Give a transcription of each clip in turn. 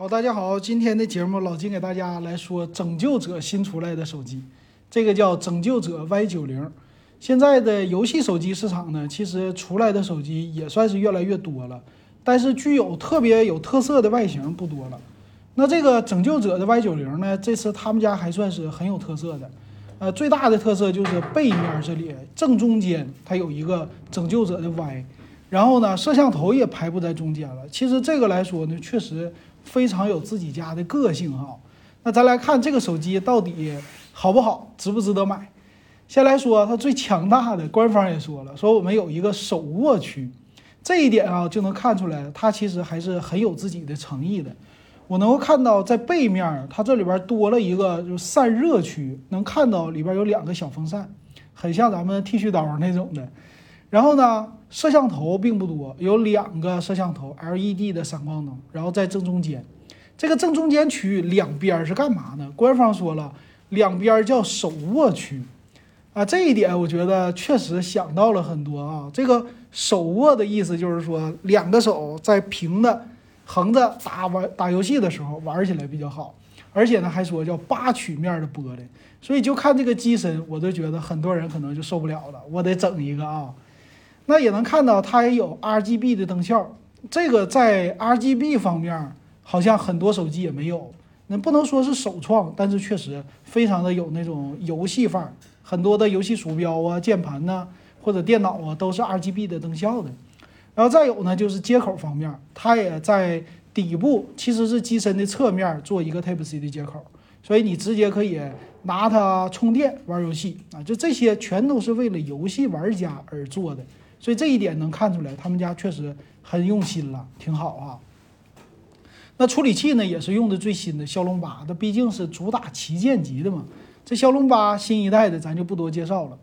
好，大家好，今天的节目老金给大家来说拯救者新出来的手机，这个叫拯救者 Y 九零。现在的游戏手机市场呢，其实出来的手机也算是越来越多了，但是具有特别有特色的外形不多了。那这个拯救者的 Y 九零呢，这次他们家还算是很有特色的。呃，最大的特色就是背面这里正中间它有一个拯救者的 Y，然后呢，摄像头也排布在中间了。其实这个来说呢，确实非常有自己家的个性哈。那咱来看这个手机到底好不好，值不值得买？先来说它最强大的，官方也说了，说我们有一个手握区，这一点啊就能看出来，它其实还是很有自己的诚意的。我能够看到在背面，它这里边多了一个就是散热区，能看到里边有两个小风扇，很像咱们剃须刀那种的。然后呢，摄像头并不多，有两个摄像头，LED 的闪光灯，然后在正中间。这个正中间区域两边是干嘛呢？官方说了，两边叫手握区。啊，这一点我觉得确实想到了很多啊。这个手握的意思就是说，两个手在平的、横着打玩打游戏的时候玩起来比较好。而且呢，还说叫八曲面的玻璃，所以就看这个机身，我都觉得很多人可能就受不了了。我得整一个啊。那也能看到它也有 RGB 的灯效，这个在 RGB 方面好像很多手机也没有。那不能说是首创，但是确实非常的有那种游戏范儿。很多的游戏鼠标啊、键盘呐，或者电脑啊，都是 RGB 的灯效的。然后再有呢，就是接口方面，它也在底部，其实是机身的侧面做一个 Type C 的接口，所以你直接可以拿它充电玩游戏啊。就这些全都是为了游戏玩家而做的，所以这一点能看出来，他们家确实很用心了，挺好啊。那处理器呢，也是用的最新的骁龙八，它毕竟是主打旗舰级的嘛。这骁龙八新一代的，咱就不多介绍了。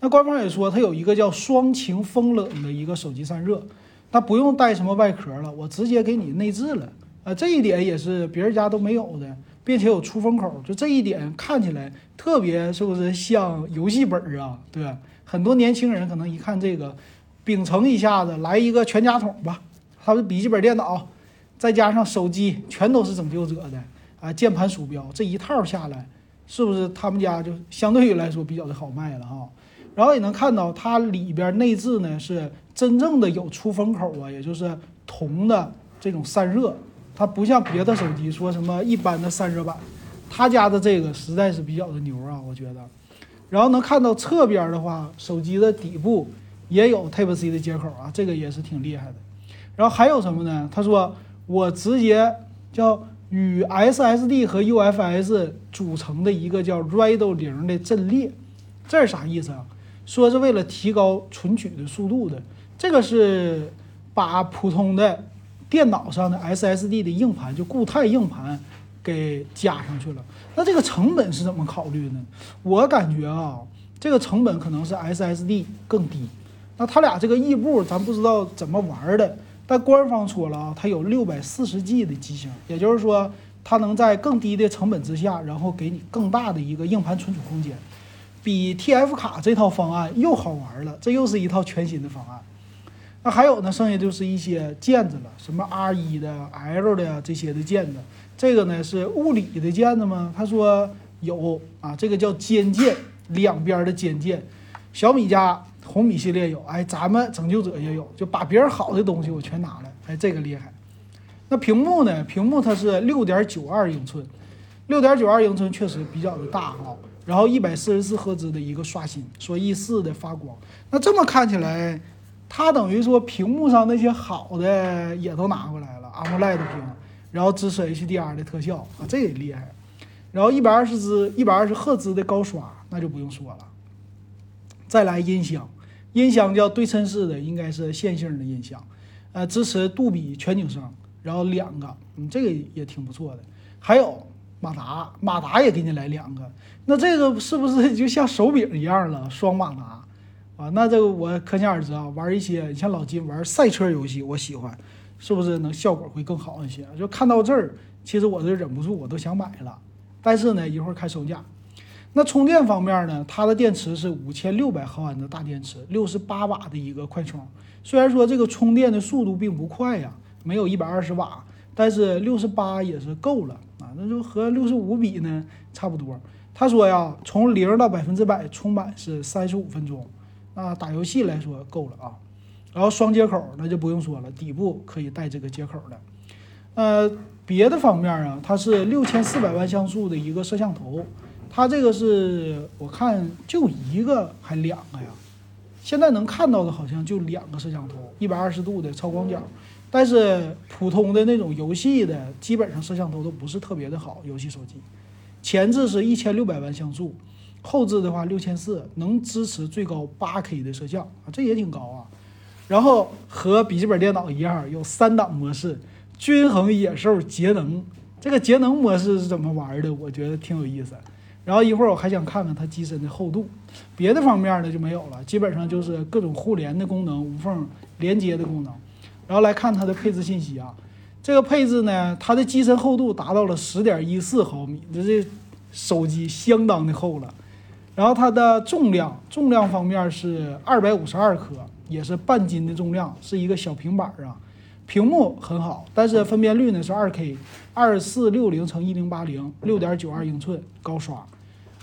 那官方也说，它有一个叫双擎风冷的一个手机散热，它不用带什么外壳了，我直接给你内置了。啊，这一点也是别人家都没有的，并且有出风口，就这一点看起来特别是不是像游戏本儿啊？对吧？很多年轻人可能一看这个，秉承一下子来一个全家桶吧，它的笔记本电脑，再加上手机，全都是拯救者的啊，键盘鼠标这一套下来。是不是他们家就相对于来说比较的好卖了哈？然后也能看到它里边内置呢是真正的有出风口啊，也就是铜的这种散热，它不像别的手机说什么一般的散热板，他家的这个实在是比较的牛啊，我觉得。然后能看到侧边的话，手机的底部也有 Type C 的接口啊，这个也是挺厉害的。然后还有什么呢？他说我直接叫。与 SSD 和 UFS 组成的一个叫 Rado 零的阵列，这是啥意思啊？说是为了提高存取的速度的。这个是把普通的电脑上的 SSD 的硬盘，就固态硬盘给加上去了。那这个成本是怎么考虑呢？我感觉啊，这个成本可能是 SSD 更低。那他俩这个异步，咱不知道怎么玩的。但官方说了啊，它有六百四十 G 的机型，也就是说，它能在更低的成本之下，然后给你更大的一个硬盘存储空间，比 TF 卡这套方案又好玩了。这又是一套全新的方案。那还有呢，剩下就是一些键子了，什么 R 一的、L 的这些的键子。这个呢是物理的键子吗？他说有啊，这个叫尖键，两边的尖键。小米家。红米系列有，哎，咱们拯救者也有，就把别人好的东西我全拿来，哎，这个厉害。那屏幕呢？屏幕它是六点九二英寸，六点九二英寸确实比较的大哈。然后一百四十四赫兹的一个刷新，说一四的发光。那这么看起来，它等于说屏幕上那些好的也都拿过来了，AMOLED 屏，然后支持 HDR 的特效啊，这也厉害。然后一百二十兹、一百二十赫兹的高刷，那就不用说了。再来音响。音箱叫对称式的，应该是线性的音箱，呃，支持杜比全景声，然后两个，嗯，这个也挺不错的。还有马达，马达也给你来两个，那这个是不是就像手柄一样了？双马达啊，那这个我可想而知啊，玩一些你像老金玩赛车游戏，我喜欢，是不是能效果会更好一些？就看到这儿，其实我都忍不住，我都想买了，但是呢，一会儿看售价。那充电方面呢？它的电池是五千六百毫安的大电池，六十八瓦的一个快充。虽然说这个充电的速度并不快呀，没有一百二十瓦，但是六十八也是够了啊，那就和六十五比呢差不多。他说呀，从零到百分之百充满是三十五分钟，那打游戏来说够了啊。然后双接口那就不用说了，底部可以带这个接口的。呃，别的方面啊，它是六千四百万像素的一个摄像头，它这个是我看就一个还两个呀？现在能看到的好像就两个摄像头，一百二十度的超广角。但是普通的那种游戏的，基本上摄像头都不是特别的好。游戏手机前置是一千六百万像素，后置的话六千四，能支持最高八 K 的摄像啊，这也挺高啊。然后和笔记本电脑一样，有三档模式：均衡、野兽、节能。这个节能模式是怎么玩的？我觉得挺有意思。然后一会儿我还想看看它机身的厚度，别的方面呢就没有了，基本上就是各种互联的功能、无缝连接的功能。然后来看它的配置信息啊，这个配置呢，它的机身厚度达到了十点一四毫米，这这手机相当的厚了。然后它的重量，重量方面是二百五十二克，也是半斤的重量，是一个小平板啊。屏幕很好，但是分辨率呢是二 K，二四六零乘一零八零，六点九二英寸高刷。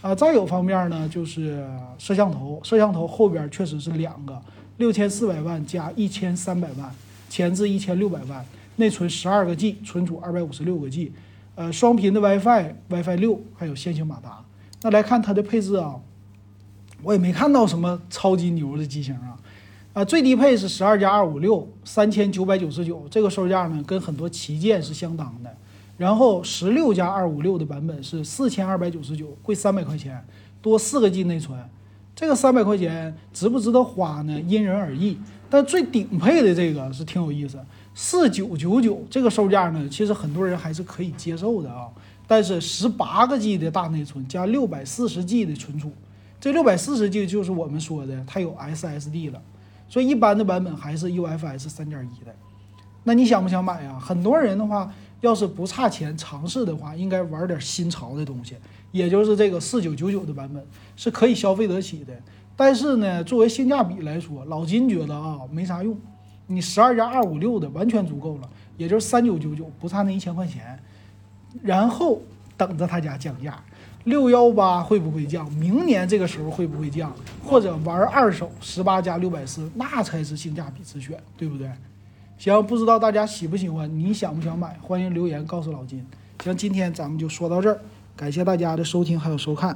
啊，再有方面呢，就是摄像头，摄像头后边确实是两个，六千四百万加一千三百万。前置一千六百万，内存十二个 G，存储二百五十六个 G，呃，双频的 WiFi，WiFi 六，还有线性马达。那来看它的配置啊，我也没看到什么超级牛的机型啊，啊，最低配是十二加二五六，三千九百九十九，这个售价呢跟很多旗舰是相当的。然后十六加二五六的版本是四千二百九十九，贵三百块钱，多四个 G 内存。这个三百块钱值不值得花呢？因人而异。但最顶配的这个是挺有意思，四九九九这个售价呢，其实很多人还是可以接受的啊。但是十八个 G 的大内存加六百四十 G 的存储，这六百四十 G 就是我们说的它有 SSD 了，所以一般的版本还是 UFS 三点一的。那你想不想买呀？很多人的话，要是不差钱尝试的话，应该玩点新潮的东西，也就是这个四九九九的版本是可以消费得起的。但是呢，作为性价比来说，老金觉得啊没啥用。你十二加二五六的完全足够了，也就是三九九九，不差那一千块钱。然后等着他家降价，六幺八会不会降？明年这个时候会不会降？或者玩二手十八加六百四，那才是性价比之选，对不对？行，不知道大家喜不喜欢？你想不想买？欢迎留言告诉老金。行，今天咱们就说到这儿，感谢大家的收听还有收看。